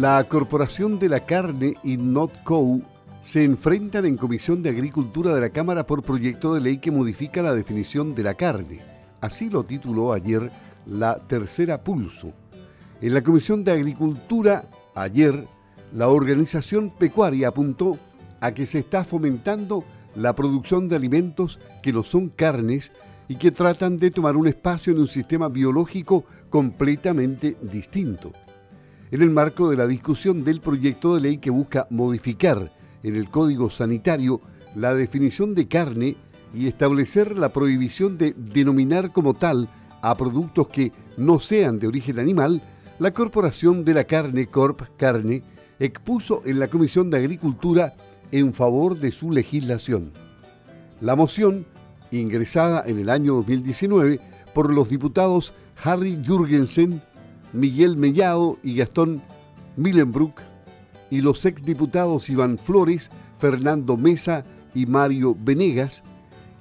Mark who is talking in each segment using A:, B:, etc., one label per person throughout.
A: La Corporación de la Carne y NotCo se enfrentan en Comisión de Agricultura de la Cámara por proyecto de ley que modifica la definición de la carne. Así lo tituló ayer la tercera pulso. En la Comisión de Agricultura, ayer, la organización pecuaria apuntó a que se está fomentando la producción de alimentos que no son carnes y que tratan de tomar un espacio en un sistema biológico completamente distinto. En el marco de la discusión del proyecto de ley que busca modificar en el Código Sanitario la definición de carne y establecer la prohibición de denominar como tal a productos que no sean de origen animal, la Corporación de la Carne Corp Carne expuso en la Comisión de Agricultura en favor de su legislación. La moción, ingresada en el año 2019 por los diputados Harry Jürgensen, Miguel Mellado y Gastón Millenbrook, y los exdiputados Iván Flores, Fernando Mesa y Mario Venegas,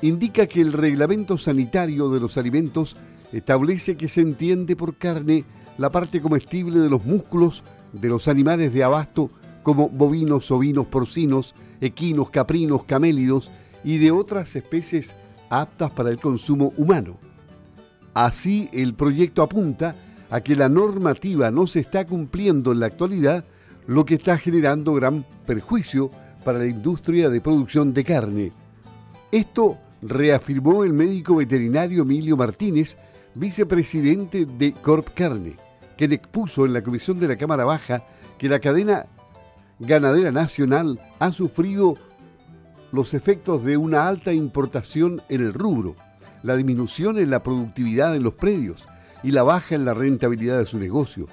A: indica que el reglamento sanitario de los alimentos establece que se entiende por carne la parte comestible de los músculos de los animales de abasto como bovinos, ovinos, porcinos, equinos, caprinos, camélidos y de otras especies aptas para el consumo humano. Así, el proyecto apunta a que la normativa no se está cumpliendo en la actualidad, lo que está generando gran perjuicio para la industria de producción de carne. Esto reafirmó el médico veterinario Emilio Martínez, vicepresidente de Corp Carne, quien expuso en la comisión de la Cámara Baja que la cadena ganadera nacional ha sufrido los efectos de una alta importación en el rubro, la disminución en la productividad en los predios y la baja en la rentabilidad de su negocio.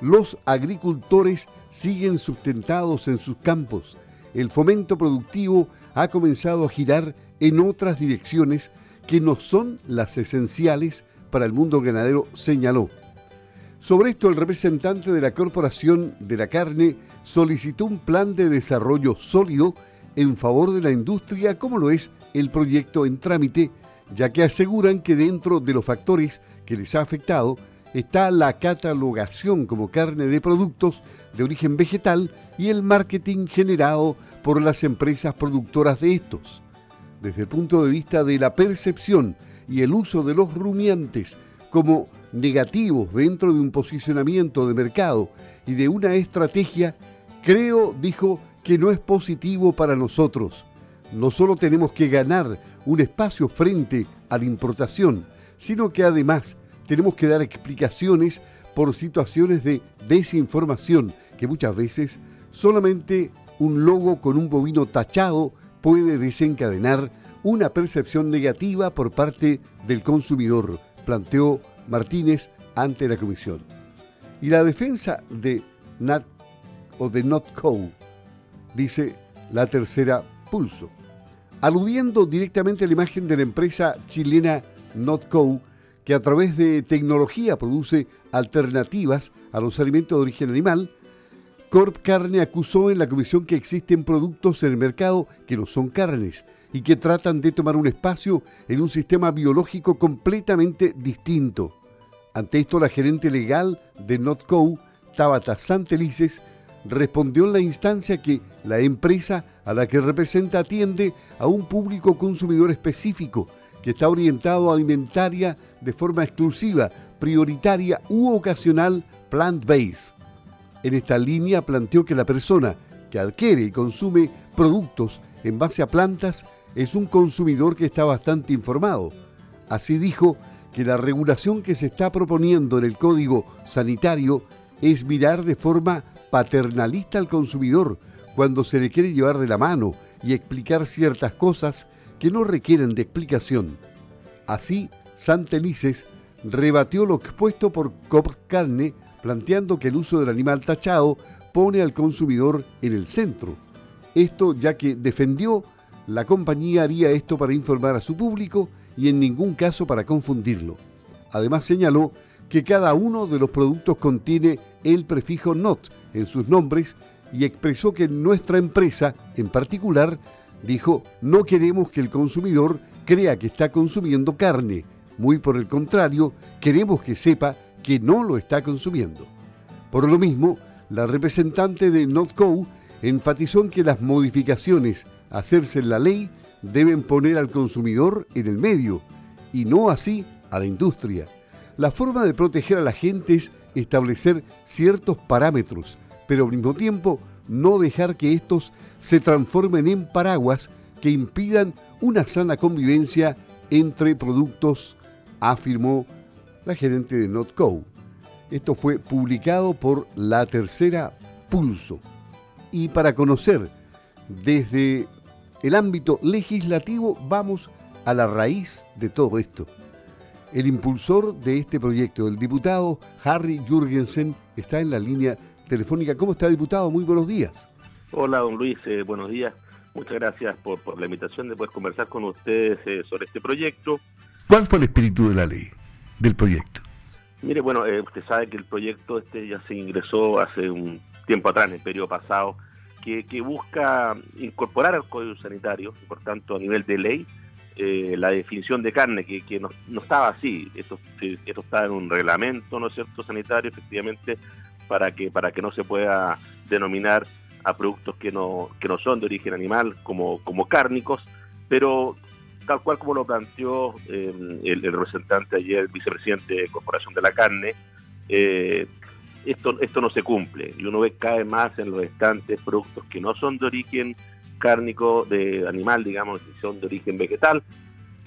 A: Los agricultores siguen sustentados en sus campos. El fomento productivo ha comenzado a girar en otras direcciones que no son las esenciales para el mundo ganadero, señaló. Sobre esto, el representante de la Corporación de la Carne solicitó un plan de desarrollo sólido en favor de la industria, como lo es el proyecto en trámite, ya que aseguran que dentro de los factores que les ha afectado está la catalogación como carne de productos de origen vegetal y el marketing generado por las empresas productoras de estos. Desde el punto de vista de la percepción y el uso de los rumiantes como negativos dentro de un posicionamiento de mercado y de una estrategia, creo, dijo, que no es positivo para nosotros. No solo tenemos que ganar un espacio frente a la importación, sino que además tenemos que dar explicaciones por situaciones de desinformación que muchas veces solamente un logo con un bovino tachado puede desencadenar una percepción negativa por parte del consumidor, planteó Martínez ante la comisión. Y la defensa de NAT o de NotCo, dice la tercera pulso, aludiendo directamente a la imagen de la empresa chilena NotCo, que a través de tecnología produce alternativas a los alimentos de origen animal, Corp Carne acusó en la comisión que existen productos en el mercado que no son carnes y que tratan de tomar un espacio en un sistema biológico completamente distinto. Ante esto, la gerente legal de NotCo, Tabata Santelices, respondió en la instancia que la empresa a la que representa atiende a un público consumidor específico que está orientado a alimentaria de forma exclusiva, prioritaria u ocasional plant-based. En esta línea planteó que la persona que adquiere y consume productos en base a plantas es un consumidor que está bastante informado. Así dijo que la regulación que se está proponiendo en el Código Sanitario es mirar de forma paternalista al consumidor cuando se le quiere llevar de la mano y explicar ciertas cosas que no requieren de explicación. Así, Santelices rebatió lo expuesto por Cop Carne, planteando que el uso del animal tachado pone al consumidor en el centro. Esto ya que defendió la compañía haría esto para informar a su público y en ningún caso para confundirlo. Además señaló que cada uno de los productos contiene el prefijo NOT en sus nombres y expresó que nuestra empresa, en particular, dijo, no queremos que el consumidor crea que está consumiendo carne, muy por el contrario, queremos que sepa que no lo está consumiendo. Por lo mismo, La representante de NotCo enfatizó en que las modificaciones a hacerse en la ley deben poner al consumidor en el medio y no así a la industria. La forma de proteger a la gente es establecer ciertos parámetros, pero al mismo tiempo no dejar que estos se transformen en paraguas que impidan una sana convivencia entre productos, afirmó la gerente de NotCo. Esto fue publicado por La Tercera Pulso. Y para conocer desde el ámbito legislativo vamos a la raíz de todo esto. El impulsor de este proyecto, el diputado Harry Jürgensen, está en la línea telefónica. ¿Cómo está, diputado? Muy buenos días.
B: Hola, don Luis. Eh, buenos días. Muchas gracias por, la invitación de poder conversar con ustedes eh, sobre este proyecto.
A: ¿Cuál fue el espíritu de la ley, del proyecto?
B: Mire, bueno, eh, usted sabe que el proyecto este ya se ingresó hace un tiempo atrás, en el periodo pasado, que, busca incorporar al Código Sanitario, por tanto, a nivel de ley, eh, la definición de carne, que, que no, estaba así. Esto, esto está en un reglamento, ¿no es cierto?, sanitario, efectivamente, para que, para que no se pueda denominar a productos que no, que no son de origen animal como, como cárnicos, pero tal cual como lo planteó em, el, representante ayer, el vicepresidente de Corporación de la Carne, eh, esto, esto no se cumple y uno ve vez más en los estantes productos que no son de origen cárnico, de animal, digamos, que son de origen vegetal,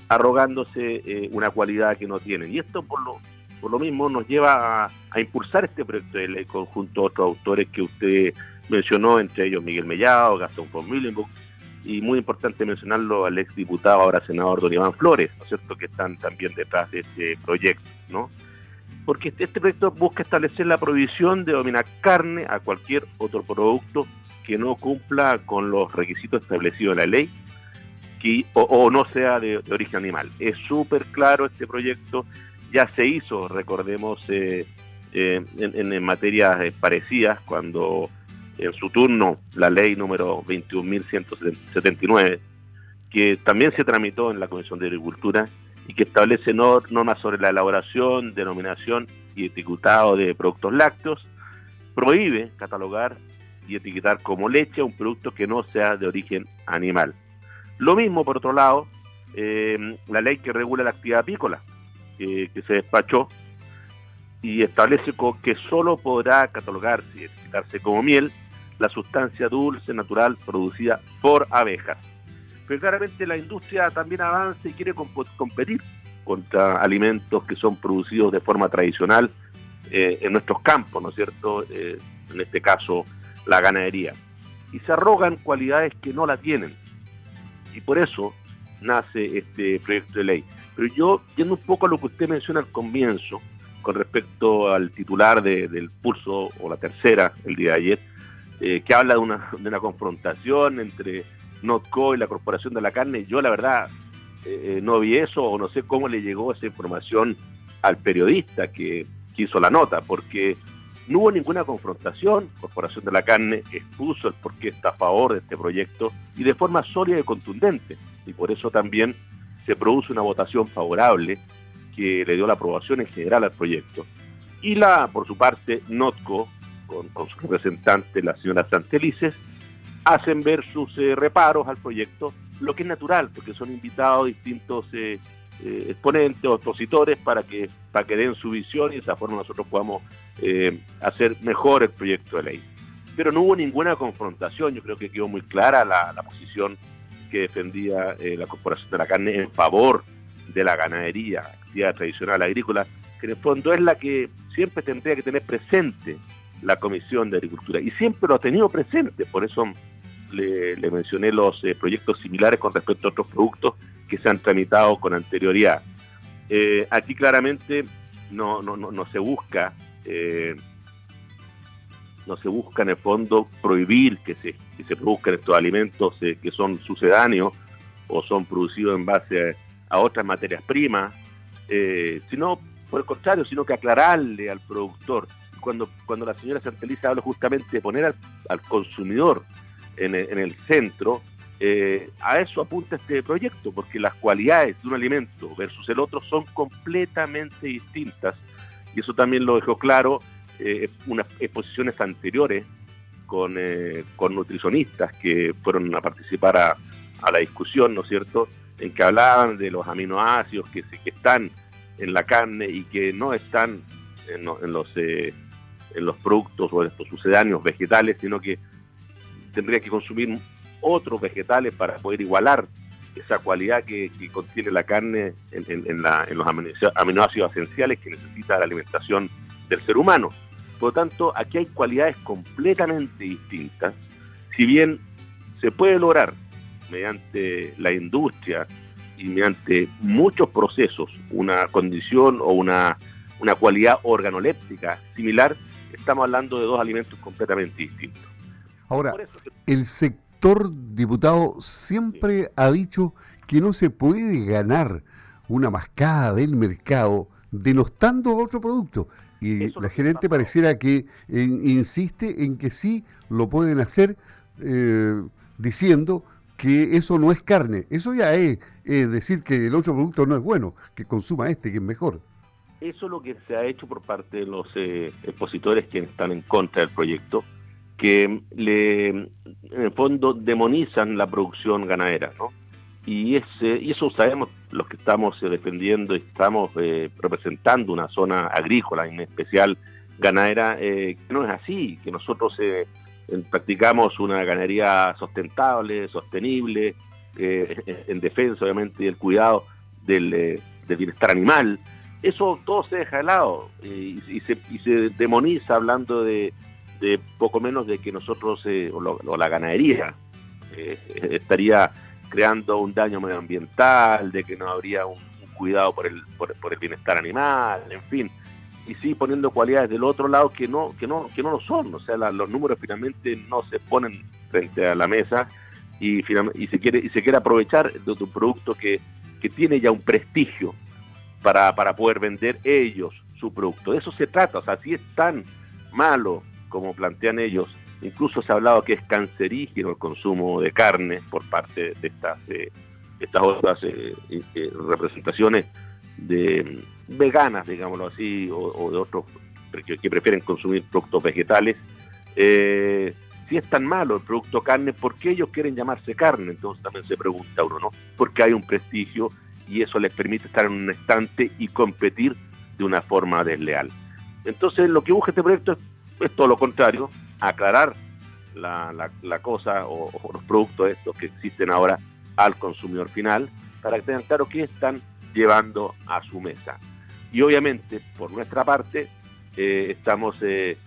B: arrogándose eh, una cualidad que no tienen. Y esto por lo, por lo mismo nos lleva a, impulsar este proyecto de ley conjunto a otros autores que usted mencionó, entre ellos Miguel Mellado, Gastón von Millenburg, y muy importante mencionarlo al ex diputado, ahora senador don Iván Flores, ¿no es cierto?, que están también detrás de este proyecto, ¿no? Porque este, este proyecto busca establecer la prohibición de dominar carne a cualquier otro producto que no cumpla con los requisitos establecidos en la ley que, o, no sea de, origen animal. Es súper claro este proyecto, ya se hizo, recordemos, eh, eh, en, en, materias eh, parecidas, cuando en su turno la ley número 21.179, que también se tramitó en la Comisión de Agricultura y que establece normas sobre la elaboración, denominación y etiquetado de productos lácteos, prohíbe catalogar y etiquetar como leche un producto que no sea de origen animal. Lo mismo, por otro lado, eh, la ley que regula la actividad apícola, que se despachó y establece que solo podrá catalogarse y etiquetarse como miel la sustancia dulce natural producida por abejas. Pero claramente la industria también avanza y quiere competir contra alimentos que son producidos de forma tradicional eh, en nuestros campos, ¿no es cierto? Eh, en este caso, la ganadería. Y se arrogan cualidades que no la tienen. Y por eso nace este proyecto de ley. Pero yo, yendo un poco a lo que usted menciona al comienzo, con respecto al titular del pulso o la tercera el día de ayer, eh, que habla de una, de una confrontación entre Notco y la Corporación de la Carne. Yo la verdad eh, eh, no vi eso o no sé cómo le llegó esa información al periodista que, hizo la nota, porque no hubo ninguna confrontación. Corporación de la Carne expuso el por qué está a favor de este proyecto y de forma sólida y contundente. Y por eso también se produce una votación favorable que le dio la aprobación en general al proyecto. Y la, por su parte, Notco con, su representante, la señora Santelices, hacen ver sus eh, reparos al proyecto, lo que es natural, porque son invitados distintos eh, eh, exponentes o expositores para que, para que den su visión y de esa forma nosotros podamos hacer mejor el proyecto de ley. Pero no hubo ninguna confrontación, yo creo que quedó muy clara la, la posición que defendía la Corporación de la Carne en favor de la ganadería, actividad tradicional agrícola, que en el fondo es la que siempre tendría que tener presente la Comisión de Agricultura. Y siempre lo ha tenido presente, por eso le, mencioné los eh, proyectos similares con respecto a otros productos que se han tramitado con anterioridad. Eh, aquí claramente no, no, no, se busca, eh, no se busca en el fondo prohibir que se, que se produzcan estos alimentos que son sucedáneos o son producidos en base a, otras materias primas, sino por el contrario, sino que aclararle al productor cuando, cuando la señora Santeliza habla justamente de poner al, consumidor en el, centro, eh, a eso apunta este proyecto, porque las cualidades de un alimento versus el otro son completamente distintas. Y eso también lo dejó claro eh, unas exposiciones anteriores con, eh, con nutricionistas que fueron a participar a, la discusión, ¿no es cierto?, en que hablaban de los aminoácidos que, que están en la carne y que no están en, los, eh, en los productos o en estos sucedáneos vegetales, sino que tendría que consumir otros vegetales para poder igualar esa cualidad que, contiene la carne en, los aminoácidos esenciales que necesita la alimentación del ser humano. Por lo tanto, aquí hay cualidades completamente distintas. Si bien se puede lograr mediante la industria y mediante muchos procesos una condición o una, una cualidad organoléptica similar, estamos hablando de dos alimentos completamente distintos.
A: Ahora, el sector diputado siempre ha dicho que no se puede ganar una mascada del mercado denostando otro producto. Y la gerente pareciera que insiste en que sí lo pueden hacer eh, diciendo que eso no es carne. Eso ya es, decir que el otro producto no es bueno, que consuma este, que es mejor.
B: Eso es lo que se ha hecho por parte de los eh, expositores que están en contra del proyecto, que le, en el fondo demonizan la producción ganadera, ¿no? Y, ese, y eso sabemos los que estamos eh, defendiendo y estamos eh, representando una zona agrícola, en especial ganadera, que no es así, que nosotros practicamos una ganadería sustentable, sostenible, eh, en defensa obviamente del cuidado del, eh, bienestar animal. Eso todo se deja de lado y, se, demoniza hablando de, poco menos de que nosotros, eh, o, la ganadería, estaría creando un daño medioambiental, de que no habría un, cuidado por el, por el bienestar animal, en fin. Y sí poniendo cualidades del otro lado que no que no que no lo son. O sea los números finalmente no se ponen frente a la mesa y, y se quiere y se quiere aprovechar de un producto que, que tiene ya un prestigio para, para poder vender ellos su producto. De eso se trata. O sea si es tan malo como plantean ellos incluso se ha hablado que es cancerígeno el consumo de carne por parte de estas eh, estas otras eh, eh, representaciones de veganas, digámoslo así, o, de otros que, prefieren consumir productos vegetales, si es tan malo el producto carne, ¿por qué ellos quieren llamarse carne? Entonces también se pregunta uno, ¿no? Porque hay un prestigio y eso les permite estar en un estante y competir de una forma desleal. Entonces lo que busca este proyecto es, todo lo contrario, aclarar la, la, cosa o, los productos estos que existen ahora al consumidor final para que tengan claro qué están llevando a su mesa. Y obviamente, por nuestra parte, eh, estamos eh,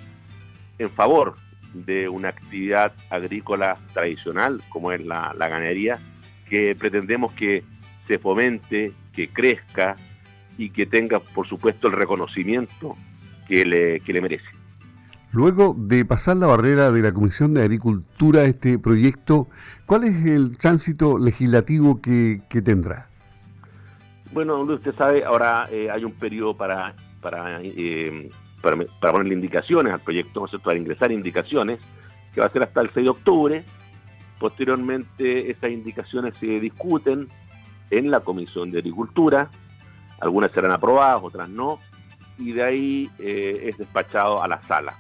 B: en favor de una actividad agrícola tradicional, como es la, ganadería, que pretendemos que se fomente, que crezca y que tenga, por supuesto, el reconocimiento que le, que le merece.
A: Luego de pasar la barrera de la Comisión de Agricultura, este proyecto, ¿cuál es el tránsito legislativo que, tendrá?
B: Bueno, usted sabe, ahora eh, hay un periodo para, eh, para, para, ponerle indicaciones al proyecto, ¿no para ingresar indicaciones, que va a ser hasta el 6 de octubre. Posteriormente, esas indicaciones se discuten en la Comisión de Agricultura, algunas serán aprobadas, otras no, y de ahí eh, es despachado a la sala.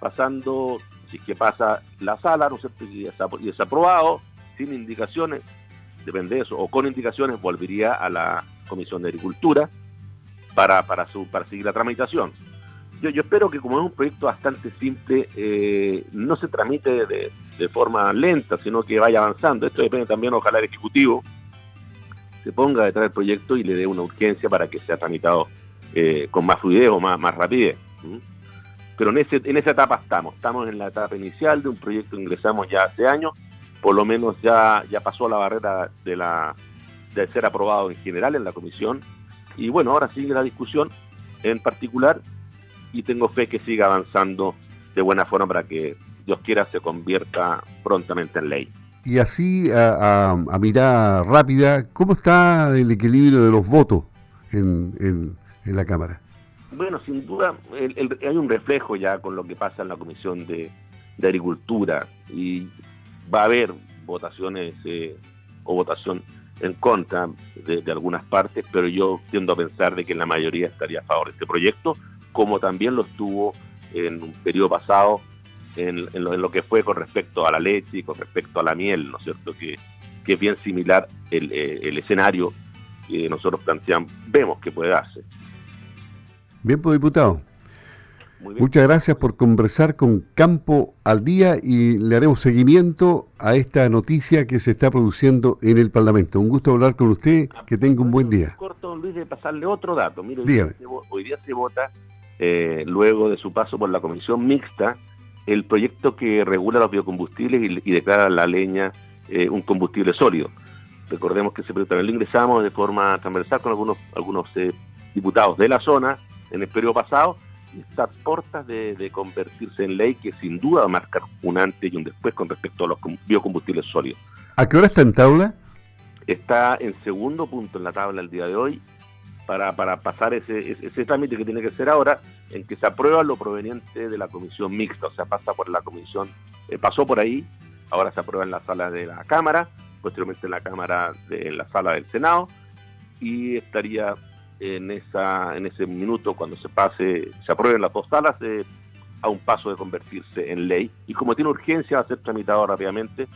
B: Pasando, si es que pasa la sala, ¿no sé, y es aprobado, sin indicaciones, depende de eso, o con indicaciones volvería a la Comisión de Agricultura para, para, su, para seguir la tramitación. Yo, yo espero que como es un proyecto bastante simple, eh, no se tramite de, de, forma lenta, sino que vaya avanzando. Esto depende también, ojalá el Ejecutivo se ponga detrás del proyecto y le dé una urgencia para que sea tramitado eh, con más fluidez o más, más rapidez. Pero en, ese, en esa etapa estamos, estamos en la etapa inicial de un proyecto que ingresamos ya hace años por lo menos ya, ya pasó la barrera de, la, de ser aprobado en general en la comisión. Y bueno, ahora sigue la discusión en particular y tengo fe que siga avanzando de buena forma para que Dios quiera se convierta prontamente en ley.
A: Y así, a, a, mirada rápida, ¿cómo está el equilibrio de los votos en, en, la Cámara?
B: Bueno, sin duda hay un reflejo ya con lo que pasa en la Comisión de, Agricultura y va a haber votaciones eh, o votación en contra de, algunas partes, pero yo tiendo a pensar de que la mayoría estaría a favor de este proyecto, como también lo estuvo en un periodo pasado en, lo, que fue con respecto a la leche y con respecto a la miel, ¿no es cierto? Que, es bien similar el, eh, el escenario que nosotros planteamos, vemos que puede darse.
A: Bien, pues diputado. Muchas gracias por conversar con Campo al Día y le haremos seguimiento a esta noticia que se está produciendo en el Parlamento. Un gusto hablar con usted, que tenga un buen día.
B: Corto, Luis, de pasarle otro dato. Mire, hoy día, se, vota, eh, luego de su paso por la Comisión Mixta, el proyecto que regula los biocombustibles y, declara la leña eh, un combustible sólido. Recordemos que ese proyecto también lo ingresamos de forma transversal con algunos, algunos eh, diputados de la zona en el periodo pasado está a puertas de, convertirse en ley que sin duda va a marcar un antes y un después con respecto a los biocombustibles sólidos.
A: ¿A qué hora está en tabla?
B: Está en segundo punto en la tabla el día de hoy para, para pasar ese, ese, trámite que tiene que ser ahora en que se aprueba lo proveniente de la comisión mixta, o sea, pasa por la comisión, eh, pasó por ahí, ahora se aprueba en la sala de la Cámara, posteriormente en la Cámara, de, en la sala del Senado, y estaría en, esa, en ese minuto, cuando se pase, se aprueben las dos salas, eh, a un paso de convertirse en ley. Y como tiene urgencia, va a ser tramitado rápidamente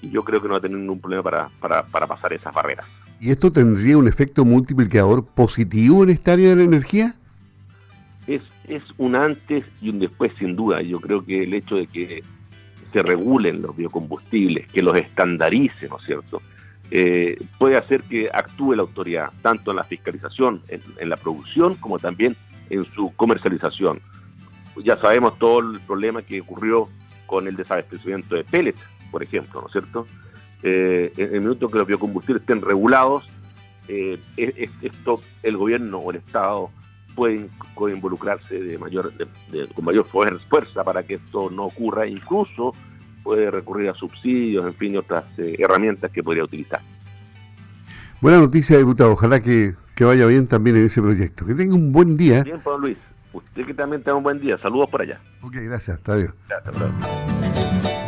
B: y yo creo que no va a tener ningún problema para, para, para pasar esas barreras.
A: ¿Y esto tendría un efecto multiplicador positivo en esta área de la energía?
B: Es, es un antes y un después, sin duda. Yo creo que el hecho de que se regulen los biocombustibles, que los estandarice, ¿no es cierto? Eh, puede hacer que actúe la autoridad, tanto en la fiscalización, en, la producción, como también en su comercialización. Ya sabemos todo el problema que ocurrió con el desabastecimiento de pellets, por ejemplo, ¿no es cierto? Eh, en el minuto que los biocombustibles estén regulados, eh, esto el gobierno o el Estado puede, involucrarse de mayor, con mayor fuerza para que esto no ocurra, incluso puede recurrir a subsidios, en fin, otras eh, herramientas que podría utilizar.
A: Buena noticia, diputado. Ojalá que, vaya bien también en ese proyecto. Que tenga un buen día.
B: Bien, Pablo Luis. Usted que también tenga un buen día. Saludos por allá.
A: Ok, gracias. Hasta luego. Gracias,